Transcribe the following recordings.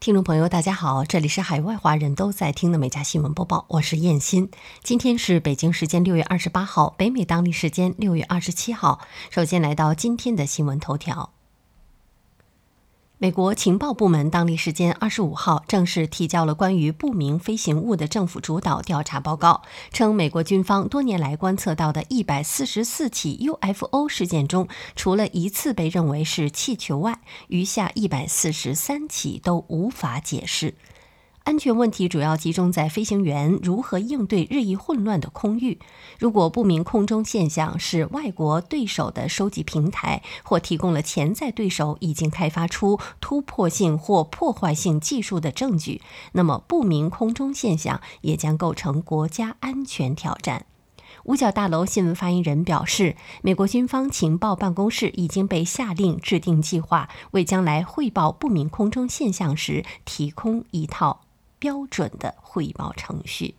听众朋友，大家好，这里是海外华人都在听的美家新闻播报，我是燕欣。今天是北京时间六月二十八号，北美当地时间六月二十七号。首先来到今天的新闻头条。美国情报部门当地时间二十五号正式提交了关于不明飞行物的政府主导调查报告，称美国军方多年来观测到的一百四十四起 UFO 事件中，除了一次被认为是气球外，余下一百四十三起都无法解释。安全问题主要集中在飞行员如何应对日益混乱的空域。如果不明空中现象是外国对手的收集平台，或提供了潜在对手已经开发出突破性或破坏性技术的证据，那么不明空中现象也将构成国家安全挑战。五角大楼新闻发言人表示，美国军方情报办公室已经被下令制定计划，为将来汇报不明空中现象时提供一套。标准的汇报程序。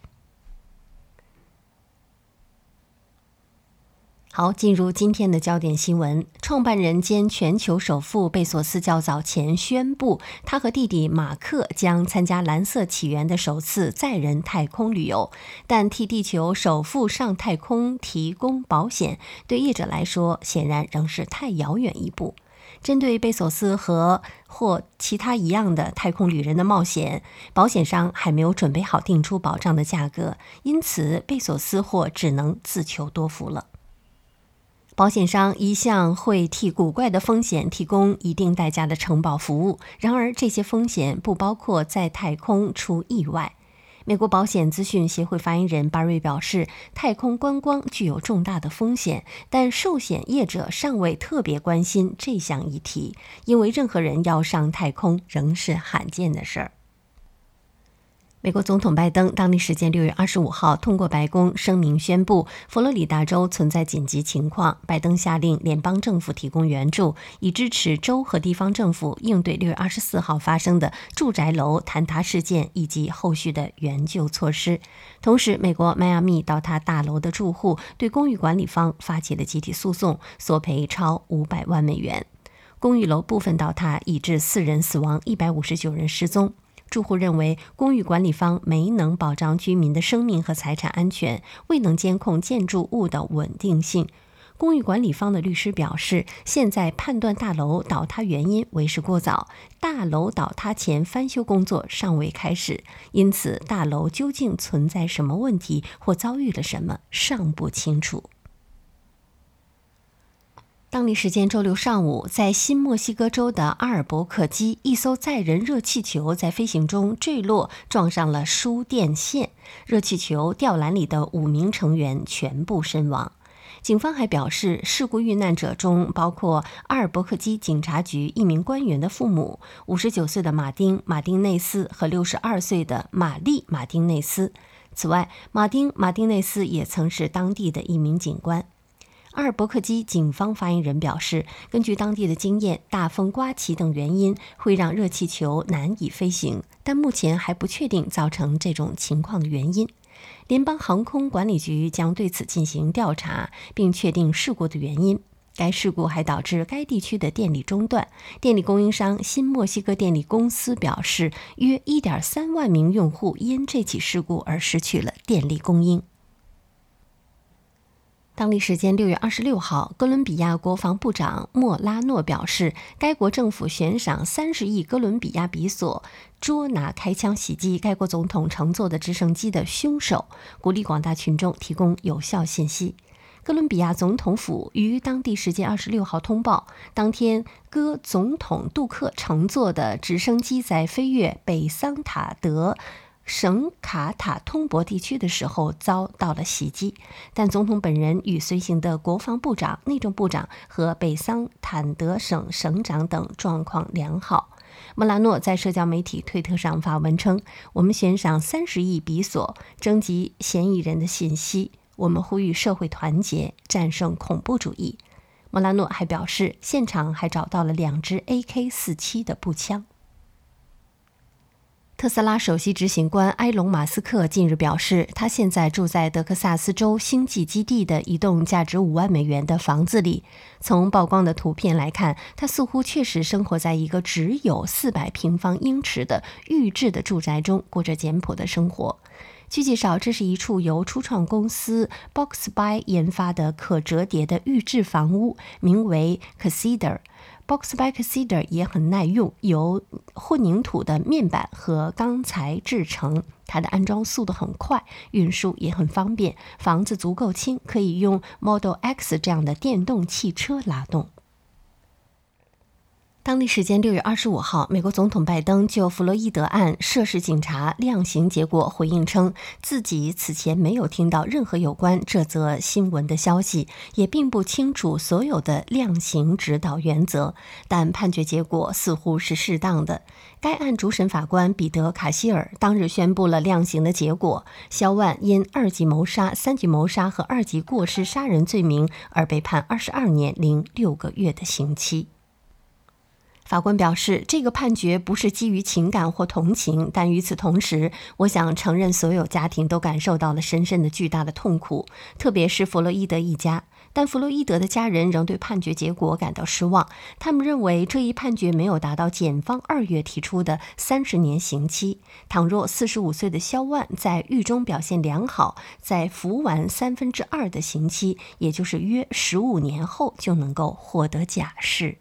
好，进入今天的焦点新闻。创办人兼全球首富贝索斯较早前宣布，他和弟弟马克将参加蓝色起源的首次载人太空旅游。但替地球首富上太空提供保险，对业者来说显然仍是太遥远一步。针对贝索斯和或其他一样的太空旅人的冒险，保险商还没有准备好定出保障的价格，因此贝索斯或只能自求多福了。保险商一向会替古怪的风险提供一定代价的承保服务，然而这些风险不包括在太空出意外。美国保险资讯协会发言人巴瑞表示，太空观光具有重大的风险，但寿险业者尚未特别关心这项议题，因为任何人要上太空仍是罕见的事儿。美国总统拜登当地时间六月二十五号通过白宫声明宣布，佛罗里达州存在紧急情况。拜登下令联邦政府提供援助，以支持州和地方政府应对六月二十四号发生的住宅楼坍塌事件以及后续的援救措施。同时，美国迈阿密倒塌大楼的住户对公寓管理方发起了集体诉讼，索赔超五百万美元。公寓楼部分倒塌，已致四人死亡，一百五十九人失踪。住户认为，公寓管理方没能保障居民的生命和财产安全，未能监控建筑物的稳定性。公寓管理方的律师表示，现在判断大楼倒塌原因为时过早，大楼倒塌前翻修工作尚未开始，因此大楼究竟存在什么问题或遭遇了什么尚不清楚。当地时间周六上午，在新墨西哥州的阿尔伯克基，一艘载人热气球在飞行中坠落，撞上了输电线。热气球吊篮里的五名成员全部身亡。警方还表示，事故遇难者中包括阿尔伯克基警察局一名官员的父母，五十九岁的马丁·马丁内斯和六十二岁的玛丽·马丁内斯。此外，马丁·马丁内斯也曾是当地的一名警官。阿尔伯克基警方发言人表示，根据当地的经验，大风刮起等原因会让热气球难以飞行，但目前还不确定造成这种情况的原因。联邦航空管理局将对此进行调查，并确定事故的原因。该事故还导致该地区的电力中断。电力供应商新墨西哥电力公司表示，约1.3万名用户因这起事故而失去了电力供应。当地时间六月二十六号，哥伦比亚国防部长莫拉诺表示，该国政府悬赏三十亿哥伦比亚比索捉拿开枪袭击该国总统乘坐的直升机的凶手，鼓励广大群众提供有效信息。哥伦比亚总统府于当地时间二十六号通报，当天哥总统杜克乘坐的直升机在飞越北桑塔德。省卡塔通博地区的时候遭到了袭击，但总统本人与随行的国防部长、内政部长和北桑坦德省省长等状况良好。莫拉诺在社交媒体推特上发文称：“我们悬赏三十亿比索征集嫌疑人的信息，我们呼吁社会团结，战胜恐怖主义。”莫拉诺还表示，现场还找到了两支 AK-47 的步枪。特斯拉首席执行官埃隆·马斯克近日表示，他现在住在德克萨斯州星际基地的一栋价值五万美元的房子里。从曝光的图片来看，他似乎确实生活在一个只有四百平方英尺的预制的住宅中，过着简朴的生活。据介绍，这是一处由初创公司 Boxby 研发的可折叠的预制房屋，名为 c a s i d e r。Boxby Cedar 也很耐用，由混凝土的面板和钢材制成。它的安装速度很快，运输也很方便。房子足够轻，可以用 Model X 这样的电动汽车拉动。当地时间六月二十五号，美国总统拜登就弗洛伊德案涉事警察量刑结果回应称，自己此前没有听到任何有关这则新闻的消息，也并不清楚所有的量刑指导原则，但判决结果似乎是适当的。该案主审法官彼得·卡希尔当日宣布了量刑的结果：肖万因二级谋杀、三级谋杀和二级过失杀人罪名而被判二十二年零六个月的刑期。法官表示，这个判决不是基于情感或同情，但与此同时，我想承认所有家庭都感受到了深深的、巨大的痛苦，特别是弗洛伊德一家。但弗洛伊德的家人仍对判决结果感到失望，他们认为这一判决没有达到检方二月提出的三十年刑期。倘若四十五岁的肖万在狱中表现良好，在服完三分之二的刑期，也就是约十五年后，就能够获得假释。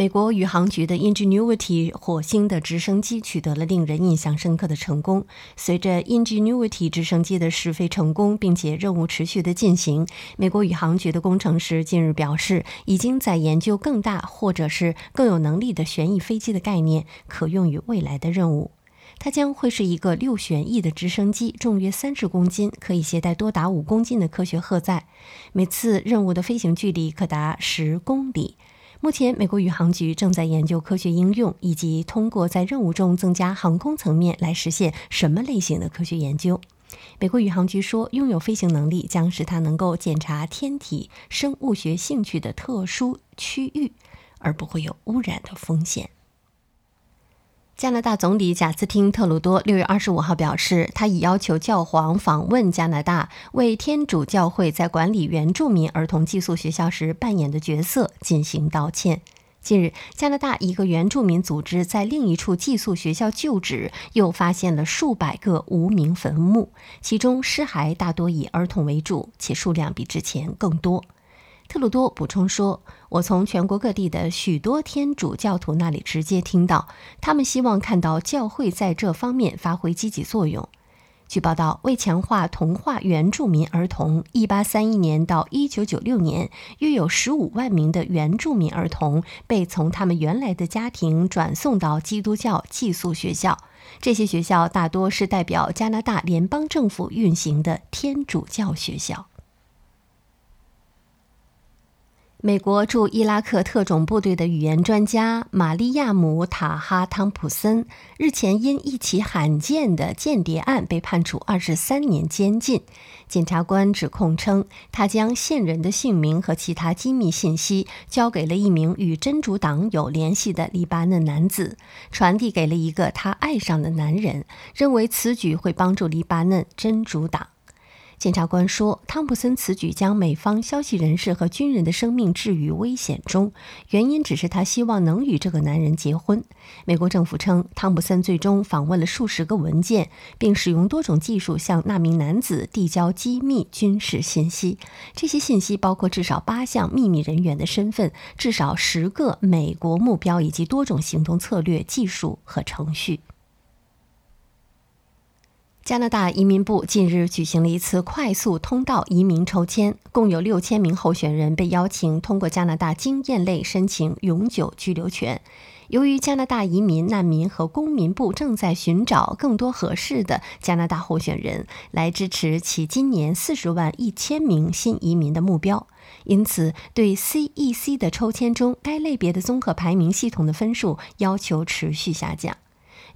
美国宇航局的 Ingenuity 火星的直升机取得了令人印象深刻的成功。随着 Ingenuity 直升机的试飞成功，并且任务持续的进行，美国宇航局的工程师近日表示，已经在研究更大或者是更有能力的旋翼飞机的概念，可用于未来的任务。它将会是一个六旋翼的直升机，重约三十公斤，可以携带多达五公斤的科学荷载，每次任务的飞行距离可达十公里。目前，美国宇航局正在研究科学应用，以及通过在任务中增加航空层面来实现什么类型的科学研究。美国宇航局说，拥有飞行能力将使它能够检查天体生物学兴趣的特殊区域，而不会有污染的风险。加拿大总理贾斯汀·特鲁多六月二十五号表示，他已要求教皇访问加拿大，为天主教会在管理原住民儿童寄宿学校时扮演的角色进行道歉。近日，加拿大一个原住民组织在另一处寄宿学校旧址又发现了数百个无名坟墓，其中尸骸大多以儿童为主，且数量比之前更多。特鲁多补充说：“我从全国各地的许多天主教徒那里直接听到，他们希望看到教会在这方面发挥积极作用。”据报道，为强化同化原住民儿童，1831年到1996年，约有15万名的原住民儿童被从他们原来的家庭转送到基督教寄宿学校。这些学校大多是代表加拿大联邦政府运行的天主教学校。美国驻伊拉克特种部队的语言专家玛利亚姆·塔哈·汤普森日前因一起罕见的间谍案被判处二十三年监禁。检察官指控称，他将线人的姓名和其他机密信息交给了一名与真主党有联系的黎巴嫩男子，传递给了一个他爱上的男人，认为此举会帮助黎巴嫩真主党。检察官说，汤普森此举将美方消息人士和军人的生命置于危险中，原因只是他希望能与这个男人结婚。美国政府称，汤普森最终访问了数十个文件，并使用多种技术向那名男子递交机密军事信息。这些信息包括至少八项秘密人员的身份、至少十个美国目标以及多种行动策略、技术和程序。加拿大移民部近日举行了一次快速通道移民抽签，共有六千名候选人被邀请通过加拿大经验类申请永久居留权。由于加拿大移民、难民和公民部正在寻找更多合适的加拿大候选人来支持其今年四十万一千名新移民的目标，因此对 CEC 的抽签中该类别的综合排名系统的分数要求持续下降。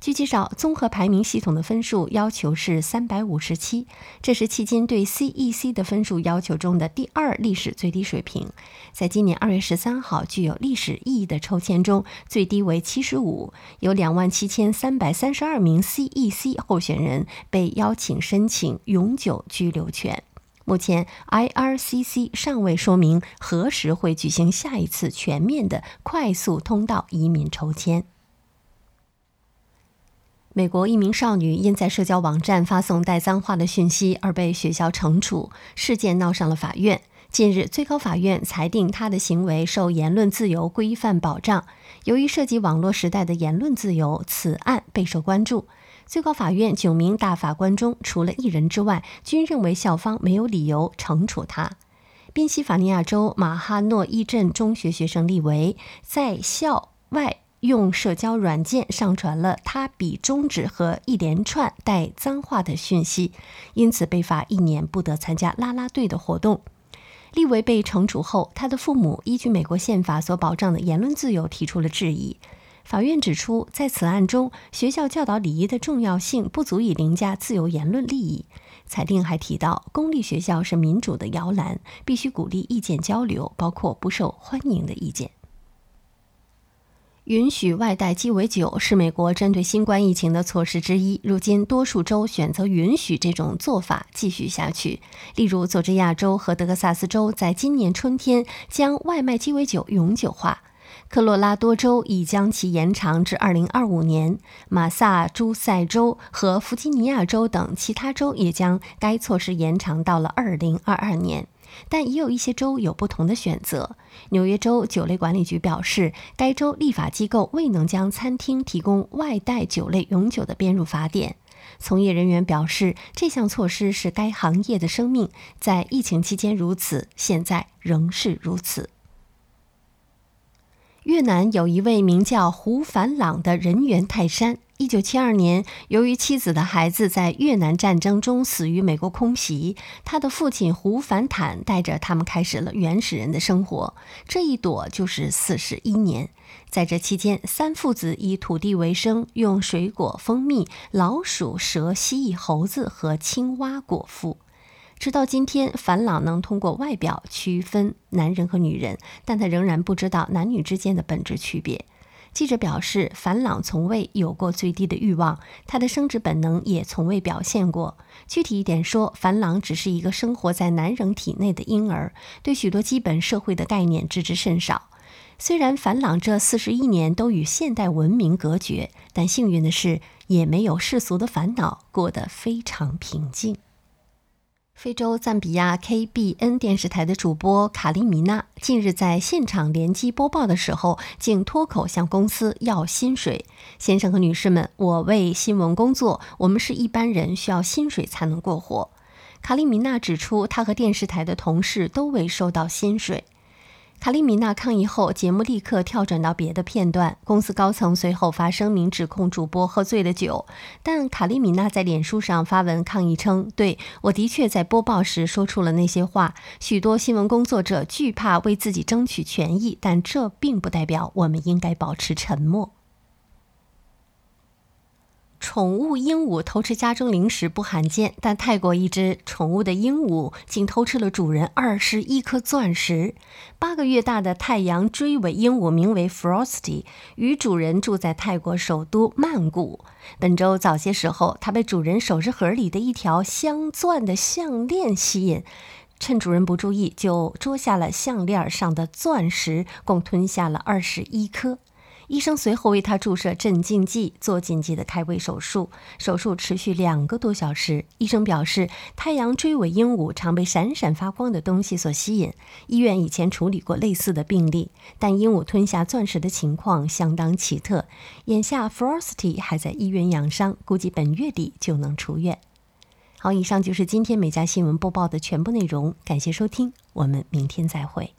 据介绍，综合排名系统的分数要求是三百五十七，这是迄今对 CEC 的分数要求中的第二历史最低水平。在今年二月十三号具有历史意义的抽签中，最低为七十五，有两万七千三百三十二名 CEC 候选人被邀请申请永久居留权。目前，IRCC 尚未说明何时会举行下一次全面的快速通道移民抽签。美国一名少女因在社交网站发送带脏话的讯息而被学校惩处，事件闹上了法院。近日，最高法院裁定她的行为受言论自由规范保障。由于涉及网络时代的言论自由，此案备受关注。最高法院九名大法官中，除了一人之外，均认为校方没有理由惩处她。宾夕法尼亚州马哈诺伊镇中学学生利维在校外。用社交软件上传了他比中指和一连串带脏话的讯息，因此被罚一年，不得参加啦啦队的活动。利维被惩处后，他的父母依据美国宪法所保障的言论自由提出了质疑。法院指出，在此案中，学校教导礼仪的重要性不足以凌驾自由言论利益。裁定还提到，公立学校是民主的摇篮，必须鼓励意见交流，包括不受欢迎的意见。允许外带鸡尾酒是美国针对新冠疫情的措施之一。如今，多数州选择允许这种做法继续下去。例如，佐治亚州和德克萨斯州在今年春天将外卖鸡尾酒永久化；科罗拉多州已将其延长至2025年；马萨诸塞州和弗吉尼亚州等其他州也将该措施延长到了2022年。但也有一些州有不同的选择。纽约州酒类管理局表示，该州立法机构未能将餐厅提供外带酒类永久的编入法典。从业人员表示，这项措施是该行业的生命，在疫情期间如此，现在仍是如此。越南有一位名叫胡凡朗的人猿泰山。一九七二年，由于妻子的孩子在越南战争中死于美国空袭，他的父亲胡凡坦带着他们开始了原始人的生活。这一躲就是四十一年。在这期间，三父子以土地为生，用水果、蜂蜜、老鼠、蛇、蜥蜴、猴子和青蛙果腹。直到今天，凡朗能通过外表区分男人和女人，但他仍然不知道男女之间的本质区别。记者表示，凡朗从未有过最低的欲望，他的生殖本能也从未表现过。具体一点说，凡朗只是一个生活在男人体内的婴儿，对许多基本社会的概念知之甚少。虽然凡朗这四十一年都与现代文明隔绝，但幸运的是，也没有世俗的烦恼，过得非常平静。非洲赞比亚 KBN 电视台的主播卡利米娜近日在现场联机播报的时候，竟脱口向公司要薪水。先生和女士们，我为新闻工作，我们是一般人，需要薪水才能过活。卡利米娜指出，她和电视台的同事都未收到薪水。卡利米娜抗议后，节目立刻跳转到别的片段。公司高层随后发声明指控主播喝醉了酒，但卡利米娜在脸书上发文抗议称：“对我的确在播报时说出了那些话。许多新闻工作者惧怕为自己争取权益，但这并不代表我们应该保持沉默。”宠物鹦鹉偷吃家中零食不罕见，但泰国一只宠物的鹦鹉竟偷吃了主人二十一颗钻石。八个月大的太阳追尾鹦鹉名为 Frosty，与主人住在泰国首都曼谷。本周早些时候，它被主人首饰盒里的一条镶钻的项链吸引，趁主人不注意，就捉下了项链上的钻石，共吞下了二十一颗。医生随后为他注射镇静剂，做紧急的开胃手术。手术持续两个多小时。医生表示，太阳追尾鹦鹉常被闪闪发光的东西所吸引。医院以前处理过类似的病例，但鹦鹉吞下钻石的情况相当奇特。眼下，Frosty 还在医院养伤，估计本月底就能出院。好，以上就是今天每家新闻播报的全部内容。感谢收听，我们明天再会。